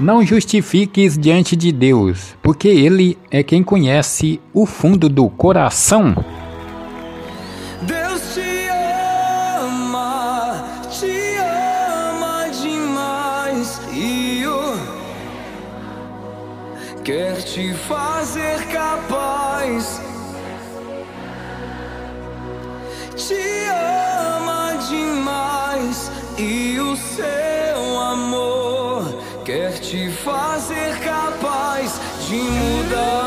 Não justifiques diante de Deus, porque Ele é quem conhece o fundo do coração. Deus te ama, te ama demais e o quer te fazer capaz. Te ama demais e o seu amor quer te fazer capaz de mudar.